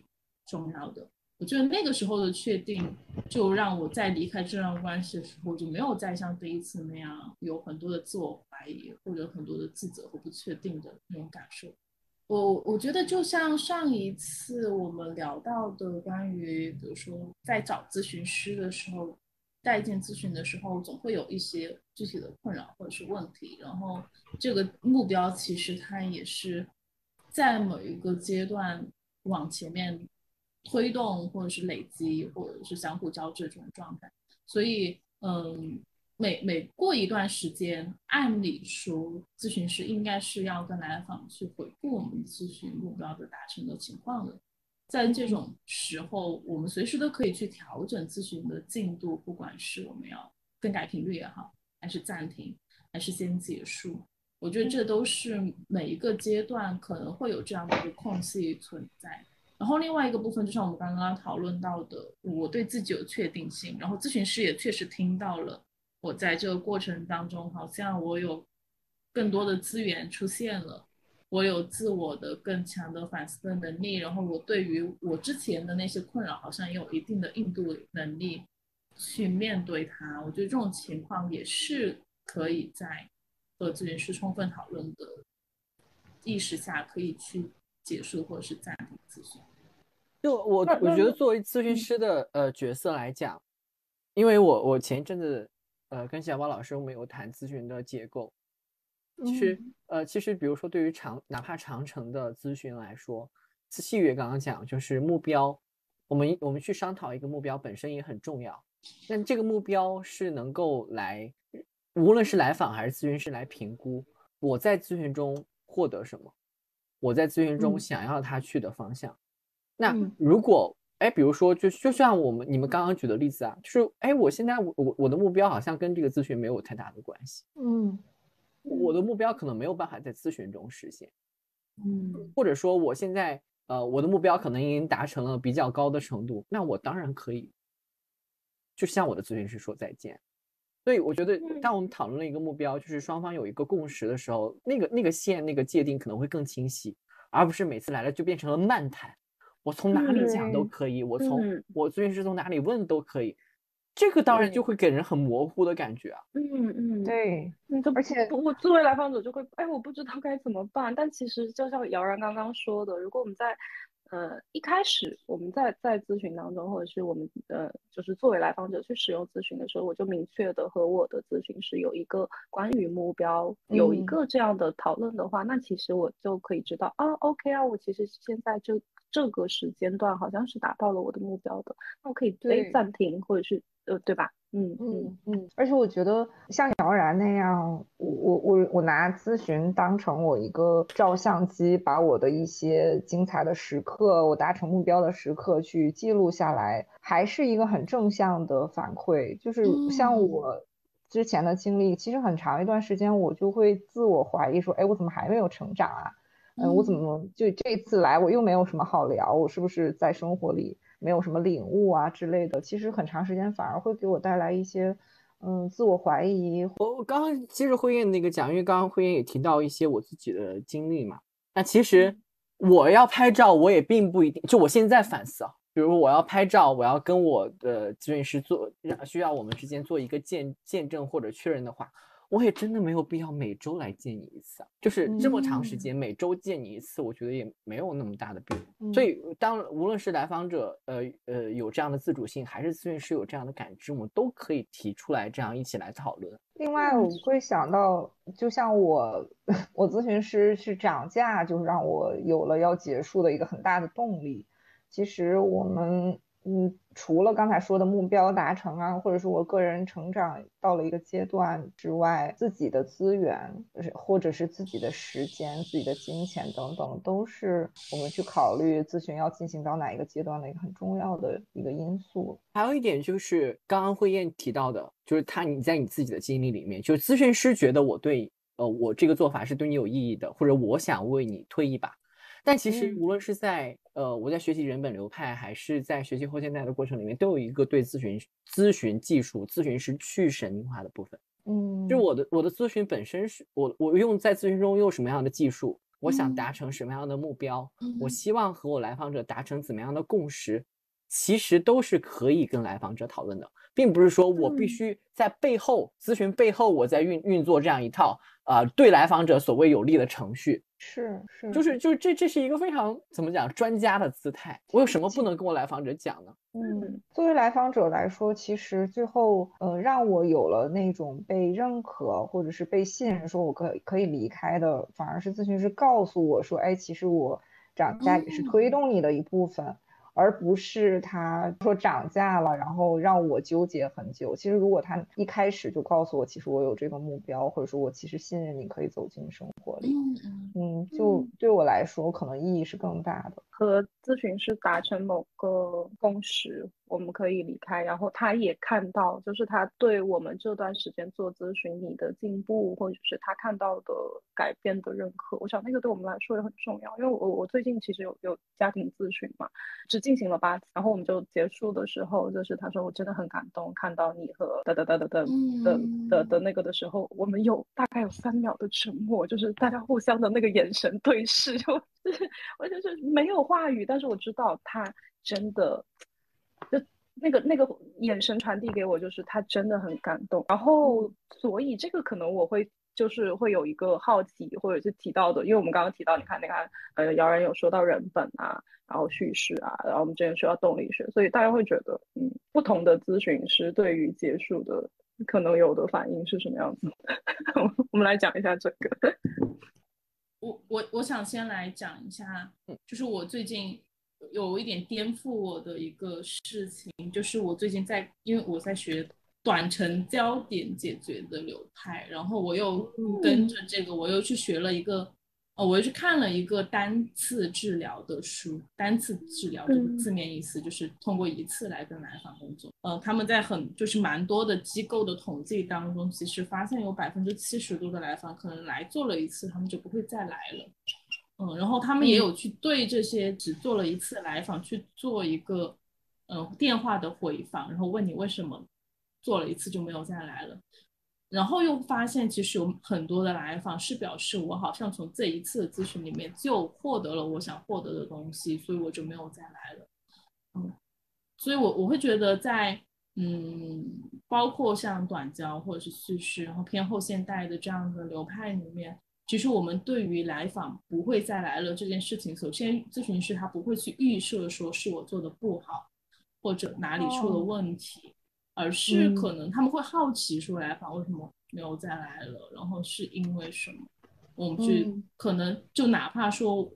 Speaker 5: 重要的。我觉得那个时候的确定，就让我在离开这段关系的时候，就没有再像第一次那样有很多的自我怀疑，或者很多的自责和不确定的那种感受。我我觉得就像上一次我们聊到的，关于比如说在找咨询师的时候，代见咨询的时候，总会有一些具体的困扰或者是问题，然后这个目标其实它也是在某一个阶段往前面。推动或者是累积或者是相互交织这种状态，所以嗯，每每过一段时间，按理说咨询师应该是要跟来访去回顾我们咨询目标的达成的情况的，在这种时候，我们随时都可以去调整咨询的进度，不管是我们要更改频率也好，还是暂停，还是先结束，我觉得这都是每一个阶段可能会有这样的一个空隙存在。然后另外一个部分，就像我们刚刚讨论到的，我对自己有确定性，然后咨询师也确实听到了我在这个过程当中，好像我有更多的资源出现了，我有自我的更强的反思的能力，然后我对于我之前的那些困扰，好像也有一定的应对能力去面对它。我觉得这种情况也是可以在和咨询师充分讨论的意识下，可以去结束或者是暂停咨询。
Speaker 3: 就我，我觉得作为咨询师的呃角色来讲，因为我我前一阵子呃跟小宝老师我们有谈咨询的结构，其实呃其实比如说对于长哪怕长城的咨询来说，细月刚刚讲就是目标，我们我们去商讨一个目标本身也很重要，但这个目标是能够来无论是来访还是咨询师来评估我在咨询中获得什么，我在咨询中想要他去的方向。那如果哎，比如说，就就像我们你们刚刚举的例子啊，就是哎，我现在我我我的目标好像跟这个咨询没有太大的关系，
Speaker 2: 嗯，
Speaker 3: 我的目标可能没有办法在咨询中实现，
Speaker 2: 嗯，
Speaker 3: 或者说我现在呃我的目标可能已经达成了比较高的程度，那我当然可以，就向我的咨询师说再见。所以我觉得，当我们。讨论了一个目标，就是双方有一个共识的时候，那个那个线那个界定可能会更清晰，而不是每次来了就变成了漫谈。我从哪里讲都可以，我从我咨询师从哪里问都可以。这个当然就会给人很模糊的感觉啊。
Speaker 1: 嗯嗯，
Speaker 2: 对，
Speaker 1: 而且我作为来访者就会，哎，我不知道该怎么办。但其实就像姚然刚刚说的，如果我们在呃，一开始我们在在咨询当中，或者是我们呃，就是作为来访者去使用咨询的时候，我就明确的和我的咨询师有一个关于目标，有一个这样的讨论的话，那其实我就可以知道啊，OK 啊，我其实现在就这个时间段好像是达到了我的目标的，那我可以诶暂停，或者是呃，对吧？嗯嗯
Speaker 2: 嗯，而且我觉得像姚然那样，我我我我拿咨询当成我一个照相机，把我的一些精彩的时刻，我达成目标的时刻去记录下来，还是一个很正向的反馈。就是像我之前的经历，其实很长一段时间我就会自我怀疑说，哎，我怎么还没有成长啊？嗯，我怎么就这次来我又没有什么好聊？我是不是在生活里？没有什么领悟啊之类的，其实很长时间反而会给我带来一些，嗯，自我怀疑。
Speaker 3: 我我刚刚接着辉燕那个讲，因为刚刚辉燕也提到一些我自己的经历嘛。那其实我要拍照，我也并不一定。就我现在反思啊，比如我要拍照，我要跟我的咨询师做，需要我们之间做一个见见证或者确认的话。我也真的没有必要每周来见你一次啊，就是这么长时间每周见你一次，我觉得也没有那么大的必要。所以，当无论是来访者，呃呃有这样的自主性，还是咨询师有这样的感知，我们都可以提出来，这样一起来讨论。
Speaker 2: 另外，我会想到，就像我，我咨询师去涨价，就是让我有了要结束的一个很大的动力。其实我们。嗯，除了刚才说的目标达成啊，或者是我个人成长到了一个阶段之外，自己的资源，或者是自己的时间、自己的金钱等等，都是我们去考虑咨询要进行到哪一个阶段的一个很重要的一个因素。
Speaker 3: 还有一点就是刚刚慧燕提到的，就是他你在你自己的经历里面，就是咨询师觉得我对呃我这个做法是对你有意义的，或者我想为你推一把。但其实，无论是在呃我在学习人本流派，还是在学习后现代的过程里面，都有一个对咨询咨询技术、咨询师去神秘化的部分。
Speaker 2: 嗯，
Speaker 3: 就我的我的咨询本身是我我用在咨询中用什么样的技术，我想达成什么样的目标，我希望和我来访者达成怎么样的共识，其实都是可以跟来访者讨论的，并不是说我必须在背后咨询背后我在运运作这样一套啊对来访者所谓有利的程序。
Speaker 2: 是是，
Speaker 3: 就是就是这这是一个非常怎么讲专家的姿态。我有什么不能跟我来访者讲呢？
Speaker 2: 嗯，作为来访者来说，其实最后呃让我有了那种被认可或者是被信任，说我可可以离开的，反而是咨询师告诉我说，哎，其实我涨价也是推动你的一部分。而不是他说涨价了，然后让我纠结很久。其实如果他一开始就告诉我，其实我有这个目标，或者说我其实信任你可以走进生活里，嗯，就对我来说可能意义是更大的。
Speaker 1: 和咨询师达成某个共识。我们可以离开，然后他也看到，就是他对我们这段时间做咨询你的进步，或者是他看到的改变的认可。我想那个对我们来说也很重要，因为我我最近其实有有家庭咨询嘛，只进行了八次，然后我们就结束的时候，就是他说我真的很感动，看到你和哒哒哒哒哒的的的那个的时候，我们有大概有三秒的沉默，就是大家互相的那个眼神对视，就就 是我就是没有话语，但是我知道他真的。就那个那个眼神传递给我，就是他真的很感动。然后，所以这个可能我会就是会有一个好奇，或者是提到的，因为我们刚刚提到，你看那个呃，姚然有说到人本啊，然后叙事啊，然后我们之前说到动力学，所以大家会觉得，嗯，不同的咨询师对于结束的可能有的反应是什么样子？我们来讲一下这个。
Speaker 5: 我我我想先来讲一下，就是我最近。有一点颠覆我的一个事情，就是我最近在，因为我在学短程焦点解决的流派，然后我又跟着这个，我又去学了一个，呃，我又去看了一个单次治疗的书。单次治疗这个字面意思就是通过一次来跟来访工作。呃，他们在很就是蛮多的机构的统计当中，其实发现有百分之七十多的来访可能来做了一次，他们就不会再来了。嗯，然后他们也有去对这些只做了一次来访去做一个，呃，电话的回访，然后问你为什么做了一次就没有再来了，然后又发现其实有很多的来访是表示我好像从这一次的咨询里面就获得了我想获得的东西，所以我就没有再来了。嗯，所以我我会觉得在嗯，包括像短焦或者是叙事，然后偏后现代的这样的流派里面，其实我们对于来访不会再来了这件事情，首先咨询师他不会去预设说是我做的不好，或者哪里出了问题，而是可能他们会好奇说来访为什么没有再来了，然后是因为什么，我们去可能就哪怕说。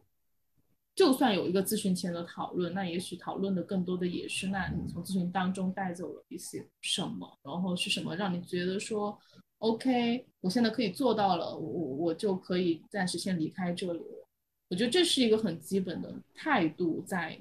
Speaker 5: 就算有一个咨询前的讨论，那也许讨论的更多的也是，那你从咨询当中带走了一些什么，然后是什么让你觉得说，OK，我现在可以做到了，我我我就可以暂时先离开这里了。我觉得这是一个很基本的态度，在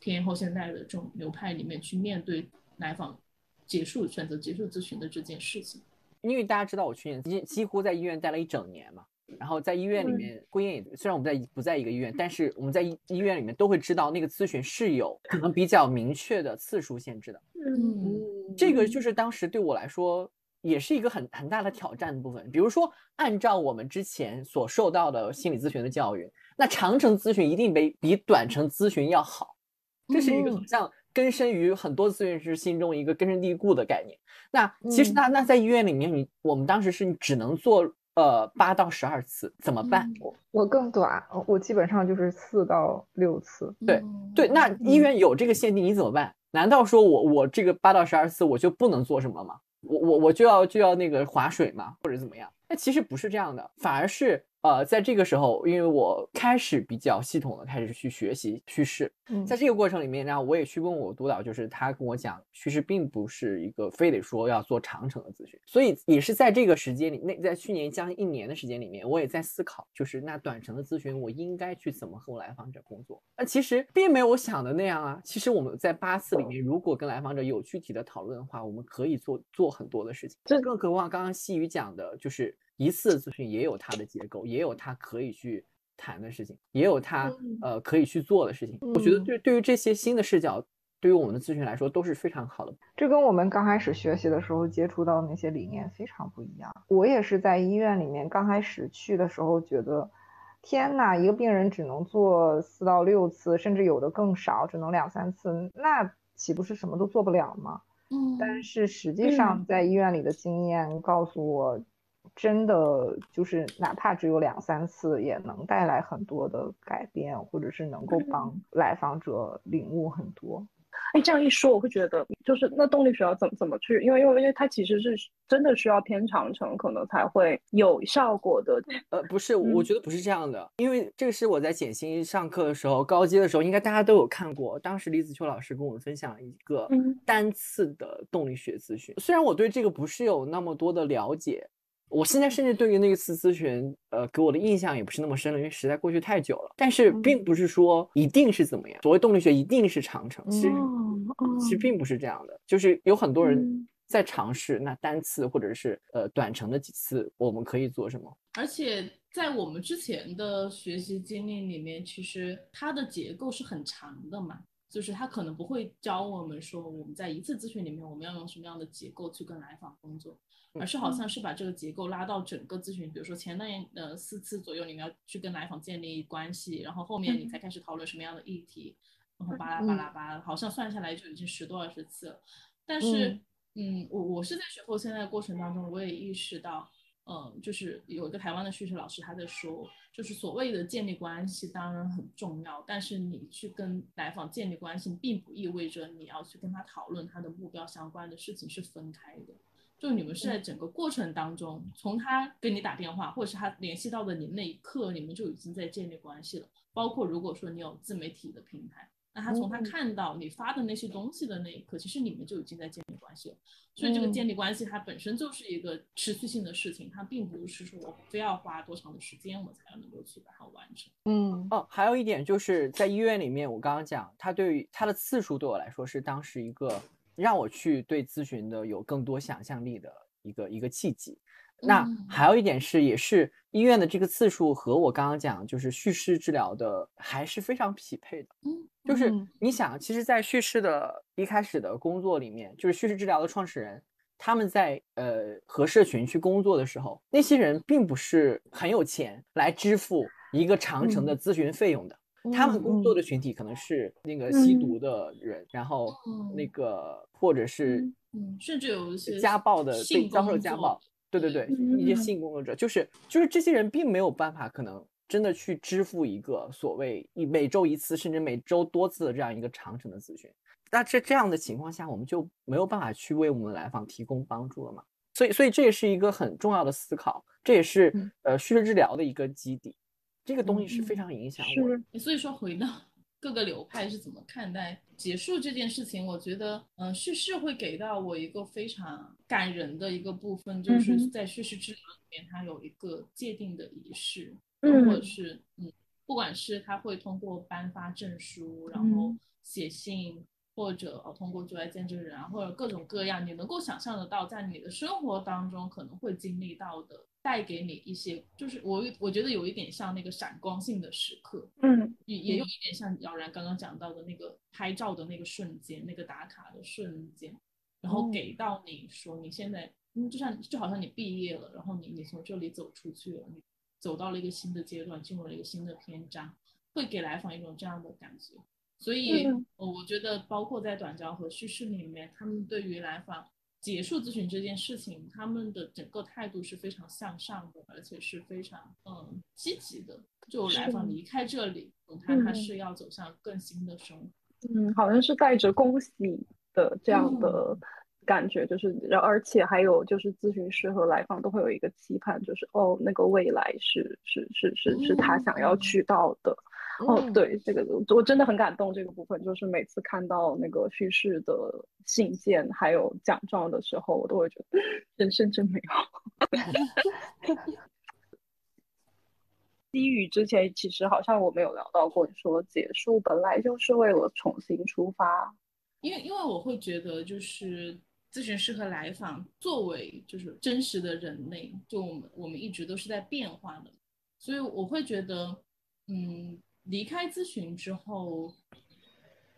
Speaker 5: 偏后现代的这种流派里面去面对来访结束选择结束咨询的这件事情。
Speaker 3: 因为大家知道我去年几几乎在医院待了一整年嘛。然后在医院里面，顾燕也虽然我们在不在一个医院，但是我们在医医院里面都会知道那个咨询是有可能比较明确的次数限制的。嗯，这个就是当时对我来说也是一个很很大的挑战的部分。比如说，按照我们之前所受到的心理咨询的教育，那长程咨询一定比比短程咨询要好，这是一个好像根深于很多咨询师心中一个根深蒂固的概念。那其实那那在医院里面，你我们当时是你只能做。呃，八到十二次怎么办？
Speaker 2: 我我更短，我基本上就是四到六次。
Speaker 3: 对对，那医院有这个限定，你怎么办？难道说我我这个八到十二次我就不能做什么吗？我我我就要就要那个划水嘛？或者怎么样？那其实不是这样的，反而是。呃，在这个时候，因为我开始比较系统的开始去学习叙事，在这个过程里面，然后我也去问我督导，就是他跟我讲，叙事并不是一个非得说要做长程的咨询，所以也是在这个时间里，那在去年将近一年的时间里面，我也在思考，就是那短程的咨询我应该去怎么和来访者工作。那其实并没有我想的那样啊，其实我们在八次里面，如果跟来访者有具体的讨论的话，我们可以做做很多的事情。这更何况刚刚细雨讲的就是。一次咨询也有它的结构，也有它可以去谈的事情，也有它呃可以去做的事情。我觉得对对于这些新的视角，对于我们的咨询来说都是非常好的。
Speaker 2: 这跟我们刚开始学习的时候接触到那些理念非常不一样。我也是在医院里面刚开始去的时候觉得，天呐，一个病人只能做四到六次，甚至有的更少，只能两三次，那岂不是什么都做不了吗？嗯。但是实际上在医院里的经验告诉我。真的就是哪怕只有两三次，也能带来很多的改变，或者是能够帮来访者领悟很多。
Speaker 1: 哎，这样一说，我会觉得就是那动力学要怎么怎么去？因为因为因为它其实是真的需要偏长程，可能才会有效果的。
Speaker 3: 呃，不是，我觉得不是这样的，因为这个是我在简心上课的时候，高阶的时候，应该大家都有看过。当时李子秋老师跟我们分享一个单次的动力学咨询，虽然我对这个不是有那么多的了解。我现在甚至对于那次咨询，呃，给我的印象也不是那么深了，因为实在过去太久了。但是并不是说一定是怎么样，所谓动力学一定是长程，其实其实并不是这样的。就是有很多人在尝试，那单次或者是呃短程的几次，我们可以做什么？
Speaker 5: 而且在我们之前的学习经历里面，其实它的结构是很长的嘛，就是它可能不会教我们说我们在一次咨询里面我们要用什么样的结构去跟来访工作。而是好像是把这个结构拉到整个咨询，比如说前那呃四次左右，你们要去跟来访建立关系，然后后面你才开始讨论什么样的议题，然后巴拉巴拉巴拉，好像算下来就已经十多二十次了。但是，嗯，我我是在学后现在过程当中，我也意识到，嗯，就是有一个台湾的叙事老师他在说，就是所谓的建立关系当然很重要，但是你去跟来访建立关系，并不意味着你要去跟他讨论他的目标相关的事情是分开的。就你们是在整个过程当中，从他给你打电话，或者是他联系到的你那一刻，你们就已经在建立关系了。包括如果说你有自媒体的平台，那他从他看到你发的那些东西的那一刻，其实你们就已经在建立关系了。所以这个建立关系它本身就是一个持续性的事情，它并不是说我非要花多长的时间我才能够去把它完成。
Speaker 3: 嗯哦，还有一点就是在医院里面，我刚刚讲，他对于他的次数对我来说是当时一个。让我去对咨询的有更多想象力的一个一个契机。那还有一点是，也是医院的这个次数和我刚刚讲就是叙事治疗的还是非常匹配的。嗯，就是你想，其实，在叙事的一开始的工作里面，就是叙事治疗的创始人，他们在呃和社群去工作的时候，那些人并不是很有钱来支付一个长程的咨询费用的。他们工作的群体可能是那个吸毒的人，然后那个或者是
Speaker 5: 嗯，甚至有一些
Speaker 3: 家暴的被遭受家暴，对对对，一些
Speaker 1: 嗯
Speaker 3: 性工作者，就是就是这些人并没有办法可能真的去支付一个所谓一每周一次甚至每周多次的这样一个长程的咨询。那这这样的情况下，我们就没有办法去为我们来访提供帮助了嘛？所以，所以这也是一个很重要的思考，这也是
Speaker 1: 嗯
Speaker 3: 呃叙事治疗的一个基底。这个东西是
Speaker 1: 嗯
Speaker 3: 非常影响我
Speaker 5: 所以说，回到 各个流派是怎么看待结束这件事情，我觉得，嗯、叙事会给到我一个非常感人的一个部分，就是在叙事治疗里面，它有一个界定的仪式，
Speaker 1: 嗯。
Speaker 5: 或者是嗯，不管是他会通过颁发证书，然后
Speaker 1: 嗯。
Speaker 5: 写信。或者呃通过驻外见证人啊，或者各种各样你能够想象得到，在你的生活当中可能会经历到的，带给你一些，就是我我觉得有一点像那个闪光性的时刻，
Speaker 1: 嗯
Speaker 5: 也也有一点像姚然刚刚讲到的那个拍照的那个瞬间，那个打卡的瞬间，然后
Speaker 3: 哦
Speaker 5: 给到你说你现在，嗯，就像就好像你毕业了，然后你你从这里走出去了，你走到了一个新的阶段，进入了一个新的篇章，会给来访一种这样的感觉。所以，我觉得包括在短焦和叙事里面，他们对于来访结束咨询这件事情，他们的整个态度是非常向上的，而且是非常嗯积极的。就来访离开这里，嗯他他
Speaker 1: 嗯
Speaker 5: 是要走向更新的生活。
Speaker 1: 嗯，好像是带着恭喜的这样的感觉，就是，然后而且还有就是咨询师和来访都会有一个期盼，就是哦，那个未来是是是是是他想要
Speaker 5: 嗯
Speaker 1: 去到的。哦，
Speaker 2: 嗯
Speaker 1: 对，这个我真的很感动。这个部分就是每次看到那个叙事的信件还有奖状的时候，我都会觉得人生真美好。低语之前其实好像我没有聊到过，你说结束本来就是为了重新出发。
Speaker 5: 因为因为我会觉得，就是咨询师和来访作为就是真实的人类，就我们我们一直都是在变化的，所以我会觉得，嗯，离开咨询之后，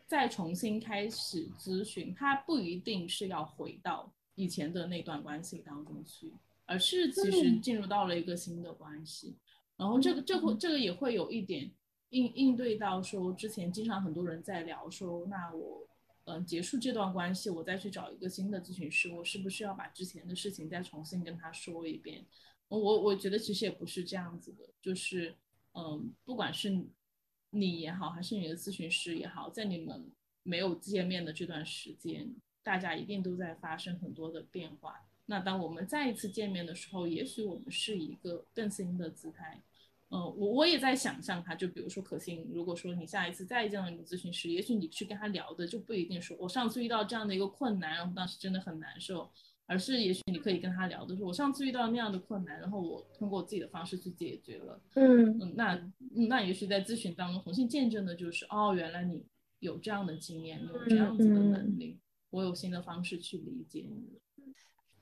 Speaker 5: 再重新开始咨询，他不一定是要回到以前的那段关系当中去，而是其实
Speaker 1: 嗯
Speaker 5: 进入到了一个新的关系。然后这个这会这个也会有一点应应对到说，之前经常很多人在聊说，那我嗯、呃结束这段关系，我再去找一个新的咨询师，我是不是要把之前的事情再重新跟他说一遍？我我觉得其实也不是这样子的，就是嗯，不管是你也好，还是你的咨询师也好，在你们没有见面的这段时间，大家一定都在发生很多的变化。那当我们再一次见面的时候，也许我们是一个更新的姿态。嗯，我我也在想象他，就比如说可心，如果说你下一次再见到你的咨询师，也许你去跟他聊的就不一定说我上次遇到这样的一个困难，然后当时真的很难受，而是也许你可以跟他聊就是我上次遇到那样的困难，然后我通过我自己的方式去解决了。
Speaker 1: 嗯
Speaker 5: 嗯，那嗯那也许在咨询当中重新见证的就是，哦，原来你有这样的经验，你有这样子的能力，我有新的方式去理解你。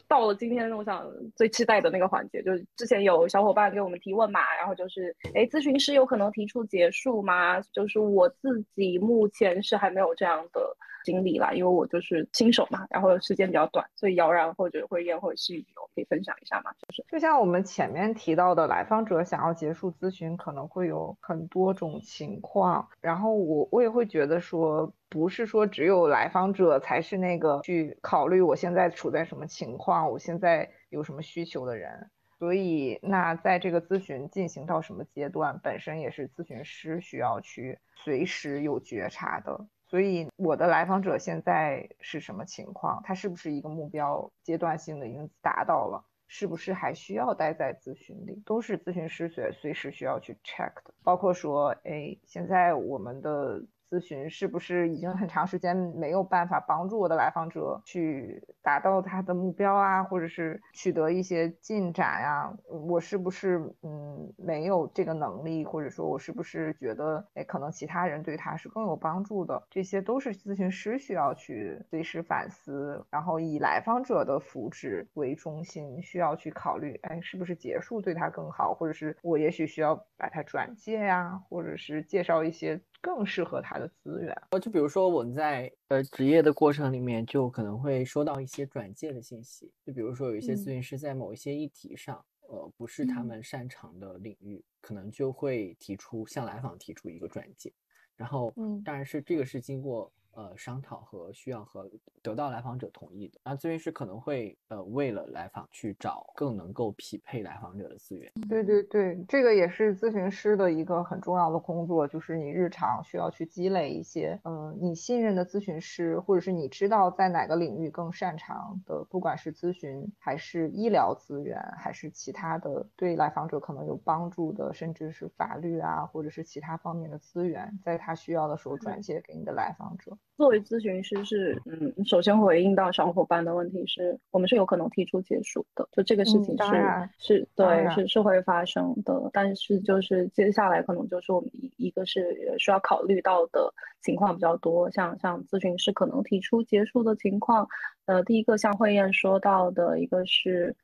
Speaker 1: 到了今天，我想最期待的那个环节，就是之前有小伙伴给我们提问嘛，然后就是，哎，咨询师有可能提出结束吗？就是我自己目前是还没有这样的经历啦，因为我就是新手嘛，然后时间比较短，所以姚然或者慧燕或者是有可以分享一下嘛，就是
Speaker 2: 就像我们前面提到的，来访者想要结束咨询，可能会有很多种情况。然后我我也会觉得说，不是说只有来访者才是那个去考虑我现在处在什么情况，我现在有什么需求的人。所以，那在这个咨询进行到什么阶段，本身也是咨询师需要去随时有觉察的。所以，我的来访者现在是什么情况？他是不是一个目标阶段性的已经达到了？是不是还需要待在咨询里？都是咨询师随随时需要去 check 的。包括说，哎，现在我们的咨询是不是已经很长时间没有办法帮助我的来访者去达到他的目标啊，或者是取得一些进展呀、我是不是嗯没有这个能力，或者说我是不是觉得哎可能其他人对他是更有帮助的？这些都是咨询师需要去随时反思，然后以来访者的福祉为中心，需要去考虑，哎，是不是结束对他更好，或者是我也许需要把他转介呀、或者是介绍一些更适合他的资源。
Speaker 3: 呃，就比如说我们在呃职业的过程里面，就可能会收到一些转介的信息，就比如说有一些咨
Speaker 1: 嗯。
Speaker 3: 询师在某一些议题上，呃，不是他
Speaker 1: 嗯。
Speaker 3: 们擅长的领域，可能就会提出向来访提出一个转介，然后
Speaker 2: 嗯。
Speaker 3: 当然是这个是经过呃商讨和需要和得到来访者同意的。那咨询师可能会呃为了来访去找更能够匹配来访者的资源。
Speaker 2: 对对对，这个也是咨询师的一个很重要的工作，就是你日常需要去积累一些，嗯，你信任的咨询师，或者是你知道在哪个领域更擅长的，不管是咨询还是医疗资源，还是其他的对来访者可能有帮助的，甚至是法律啊，或者是其他方面的资源，在他需要的时候转接给你的来访者。
Speaker 1: 作为咨询师是，嗯，首先回应到小伙伴的问题是，我们是有可能提出结束的，就这个事情是是对是是会发生的，但是就是接下来可能就是我们一一个是需要考虑到的情况比较多，像像咨询师可能提出结束的情况，呃，第一个像慧燕说到的一个是，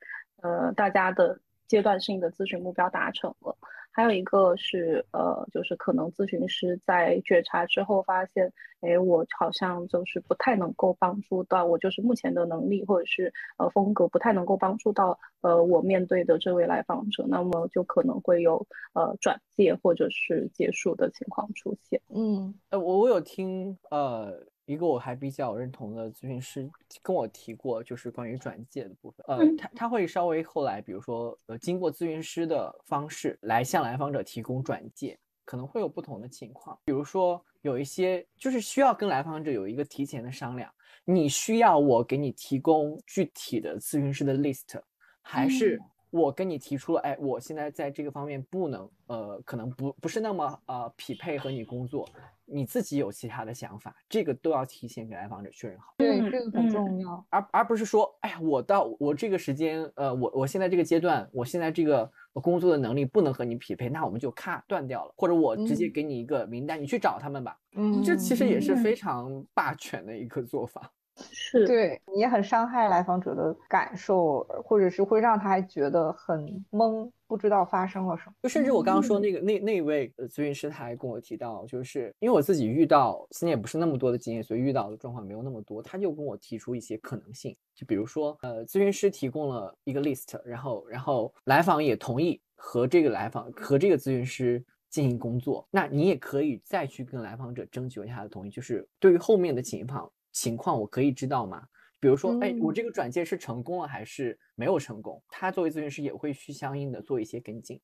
Speaker 1: 呃，大家的阶段性的咨询目标达成了。还有一个是，呃，就是可能咨询师在觉察之后发现，哎，我好像就是不太能够帮助到我，就是目前的能力或者是呃风格不太能够帮助到呃我面对的这位来访者，那么就可能会有呃转介或者是结束的情况出现。
Speaker 2: 嗯，
Speaker 3: 呃，我我有听呃。一个我还比较认同的咨询师跟我提过，就是关于转介的部分。呃，他他会稍微后来，比如说，呃，经过咨询师的方式来向来访者提供转介，可能会有不同的情况。比如说，有一些就是需要跟来访者有一个提前的商量，你需要我给你提供具体的咨询师的 list，还是我跟你提出了，哎，我现在在这个方面不能，呃，可能不不是那么呃匹配和你工作。你自己有其他的想法，这个都要提前给来访者确认好。
Speaker 2: 对，这个很重要，
Speaker 3: 而而不是说，哎呀，我到我这个时间，呃，我我现在这个阶段，我现在这个工作的能力不能和你匹配，那我们就咔断掉了，或者我直接给你一个名单，你去找他们吧。嗯，这其实也是非常霸权的一个做法。
Speaker 1: 是，
Speaker 2: 对，你也很伤害来访者的感受，或者是会让他还觉得很懵，不知道发生了什么。
Speaker 3: 就甚至我刚刚说那个那那位咨询师，他还跟我提到，就是因为我自己遇到现在也不是那么多的经验，所以遇到的状况没有那么多。他就跟我提出一些可能性，就比如说，呃，咨询师提供了一个 list，然后然后来访也同意和这个来访和这个咨询师进行工作，那你也可以再去跟来访者征求一下他的同意，就是对于后面的情况。情况我可以知道吗？比如说，哎，我这个转介是成功了还是没有成功？他作为咨询师也会去相应的做一些跟进。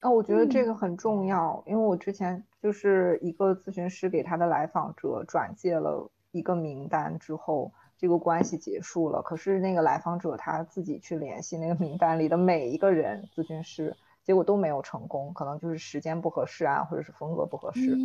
Speaker 2: 哦，我觉得这个很重要，因为我之前就是一个咨询师给他的来访者转介了一个名单之后，这个关系结束了。可是那个来访者他自己去联系那个名单里的每一个人咨询师。结果都没有成功，可能就是时间不合适啊，或者是风格不合适，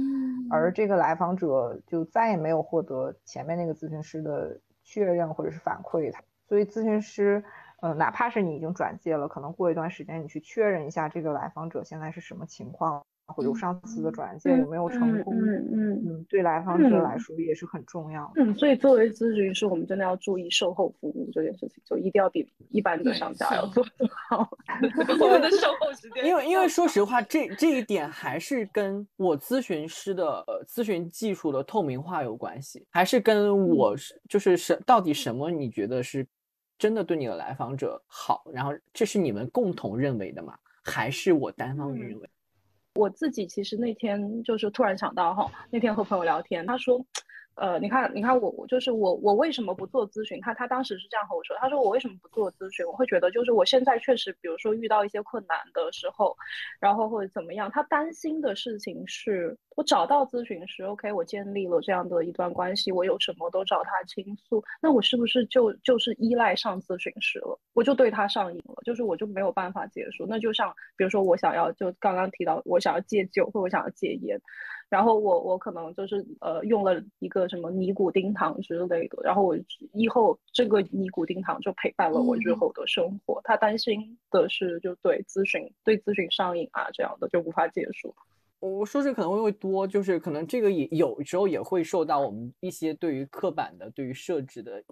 Speaker 2: 而这个来访者就再也没有获得前面那个咨询师的确认或者是反馈。所以咨询师，呃，哪怕是你已经转介了，可能过一段时间你去确认一下这个来访者现在是什么情况。或者上次的转介有没有成功？嗯嗯嗯，对来访者来说也是很重要的。
Speaker 1: 嗯，所以作为咨询师，我们真的要注意售后服务这件事情，就一定要比一般的商家要做得好。我们的售后时间，
Speaker 3: 因为因为说实话，这这一点还是跟我咨询师的呃咨询技术的透明化有关系，还是跟我是就是什到底什么你觉得是真的对你的来访者好，然后这是你们共同认为的吗？还是我单方面认为？
Speaker 1: 我自己其实那天就是突然想到哈，那天和朋友聊天，他说。呃，你看，你看我，我就是我，我为什么不做咨询？他他当时是这样和我说，他说我为什么不做咨询？我会觉得就是我现在确实，比如说遇到一些困难的时候，然后或者怎么样，他担心的事情是我找到咨询师，OK，我建立了这样的一段关系，我有什么都找他倾诉，那我是不是就就是依赖上咨询师了？我就对他上瘾了，就是我就没有办法结束。那就像比如说我想要就刚刚提到我想要戒酒，或者我想要戒烟。然后我我可能就是呃用了一个什么尼古丁糖之类的，然后我以后这个尼古丁糖就陪伴了我日后的生活。他担心的是就对咨询对咨询上瘾啊这样的就无法结束。
Speaker 3: 我说这可能会会多，就是可能这个也有时候也会受到我们一些对于刻板的对于设置的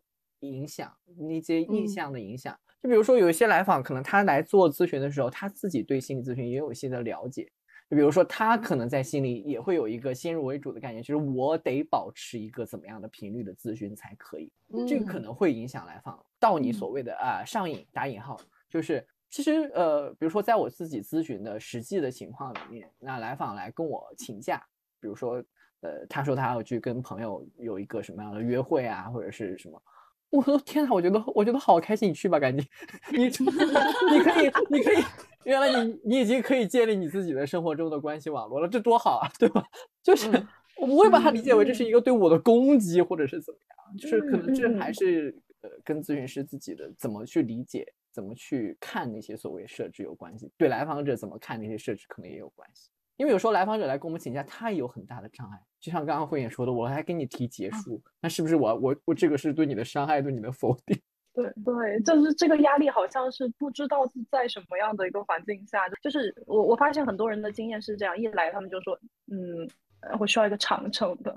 Speaker 3: 影响，那些印象的影响。就比如说有一些来访，可能他来做咨询的时候，他自己对心理咨询也有一些的了解。比如说，他可能在心里也会有一个先入为主的概念，就是我得保持一个怎么样的频率的咨询才可以。这个可能会影响来访到你所谓的啊上瘾打引号，就是其实呃，比如说在我自己咨询的实际的情况里面，那来访来跟我请假，比如说，呃，他说他要去跟朋友有一个什么样的约会啊，或者是什么，我说天呐，我觉得我觉得好开心，你去吧，赶紧，你 你可以你可以，原来你你已经可以建立你自己的生活中的关系网络了，这多好啊，对吧？就是我不会把它理解为这是一个对我的攻击或者是怎么样，就是可能这还是呃跟咨询师自己的怎么去理解。怎么去看那些所谓设置有关系，对来访者怎么看那些设置可能也有关系。因为有时候来访者来跟我们请假，他也有很大的障碍。就像刚刚慧眼说的，我还跟你提结束，那是不是我我我这个是对你的伤害，对你的否定？
Speaker 1: 对对，就是这个压力好像是不知道是在什么样的一个环境下，就是我我发现很多人的经验是这样，一来他们就说，嗯。我需要一个长程的，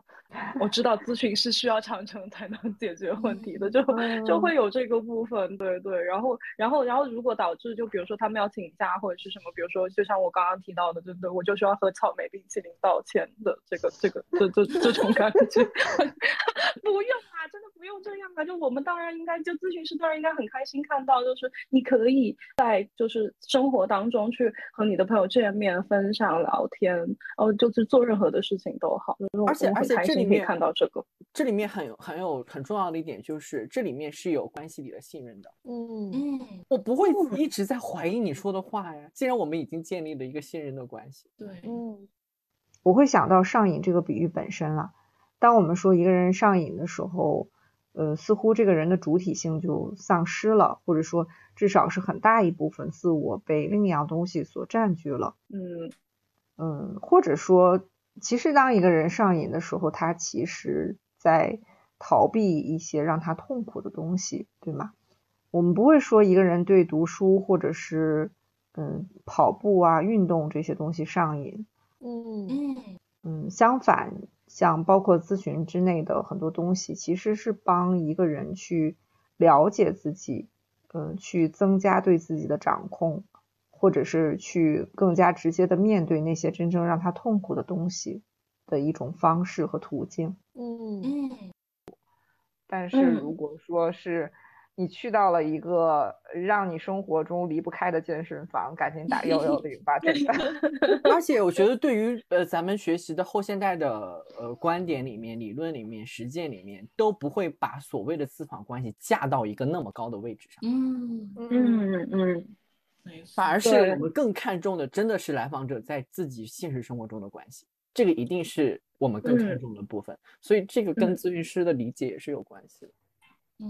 Speaker 1: 我知道咨询是需要长程才能解决问题的，就就会有这个部分，对对。然后，然后，然后，如果导致就比如说他们要请假或者是什么，比如说就像我刚刚提到的，对对，我就需要喝草莓冰淇淋道歉的这个这个这这这种感觉，不用啊，真的不用这样啊。就我们当然应该，就咨询师当然应该很开心看到，就是你可以在就是生活当中去和你的朋友见面、分享、聊天，哦，就是做任何的事。情都好，
Speaker 3: 而且而且这里面
Speaker 1: 看到这个，
Speaker 3: 这里面很有很有很重要的一点就是，这里面是有关系里的信任的。
Speaker 5: 嗯嗯，
Speaker 3: 我不会一直在怀疑你说的话呀。既然我们已经建立了一个信任的关系，
Speaker 5: 对，
Speaker 2: 嗯，我会想到上瘾这个比喻本身了。当我们说一个人上瘾的时候，呃，似乎这个人的主体性就丧失了，或者说至少是很大一部分自我被另一样东西所占据了。
Speaker 1: 嗯
Speaker 2: 嗯，或者说。其实，当一个人上瘾的时候，他其实在逃避一些让他痛苦的东西，对吗？我们不会说一个人对读书或者是嗯跑步啊、运动这些东西上瘾。
Speaker 5: 嗯
Speaker 2: 嗯嗯，相反，像包括咨询之内的很多东西，其实是帮一个人去了解自己，嗯，去增加对自己的掌控。或者是去更加直接的面对那些真正让他痛苦的东西的一种方式和途径。
Speaker 5: 嗯嗯。
Speaker 2: 但是如果说是你去到了一个让你生活中离不开的健身房，赶紧打幺幺零吧，真的。
Speaker 3: 而且我觉得，对于呃咱们学习的后现代的呃观点里面、理论里面、实践里面，都不会把所谓的私访关系架到一个那么高的位置上。
Speaker 5: 嗯
Speaker 1: 嗯嗯。
Speaker 3: 反而是我们更看重的，真的是来访者在自己现实生活中的关系，这个一定是我们更看重的部分。所以这个跟咨询师的理解也是有关系的。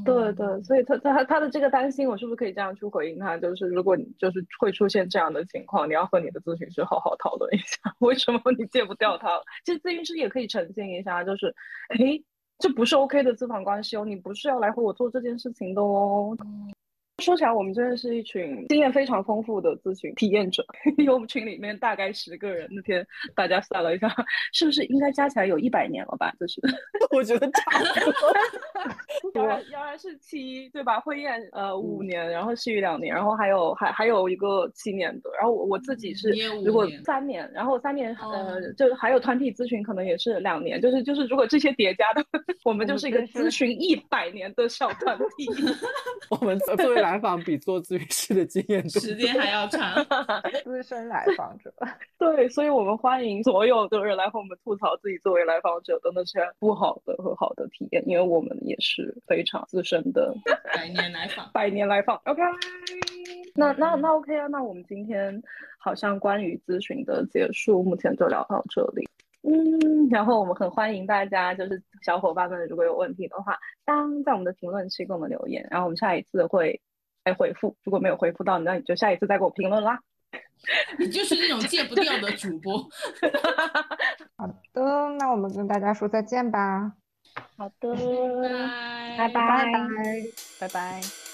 Speaker 1: 对对，所以他他他的这个担心，我是不是可以这样去回应他？就是如果你就是会出现这样的情况，你要和你的咨询师好好讨论一下，为什么你戒不掉他？其实咨询师也可以澄清一下，就是哎，这不是 OK 的咨访关系哦，你不是要来和我做这件事情的哦。说起来，我们真的是一群经验非常丰富的咨询体验者。因为我们群里面大概十个人，那天大家算了一下，是不是应该加起来有一百年了吧？就是，
Speaker 3: 我觉得差不
Speaker 1: 多。姚姚然是七，对吧？婚宴呃五年，然后诗雨两年，然后还有还还有一个七年的，然后我我自己是如果三年，然后三年呃就还有团体咨询可能也是两年，就是就是如果这些叠加的，我们就是一个咨询一百年的小团体。
Speaker 3: 我们作为。来访比做咨询师的经验
Speaker 5: 时间还要长，
Speaker 2: 资深来访者。
Speaker 1: 对，所以我们欢迎所有的人来和我们吐槽自己作为来访者的那些不好的和好的体验，因为我们也是非常资深的
Speaker 5: 百年来访，
Speaker 1: 百年来访。OK，那那那 OK 啊，那我们今天好像关于咨询的结束，目前就聊到这里。嗯，然后我们很欢迎大家，就是小伙伴们如果有问题的话，当在我们的评论区给我们留言，然后我们下一次会。来回复，如果没有回复到，那你就下一次再给我评论啦。
Speaker 5: 你就是那种戒不掉的主播。
Speaker 2: 好的，那我们跟大家说再见吧。
Speaker 1: 好的，
Speaker 5: 拜
Speaker 1: 拜拜
Speaker 2: 拜拜。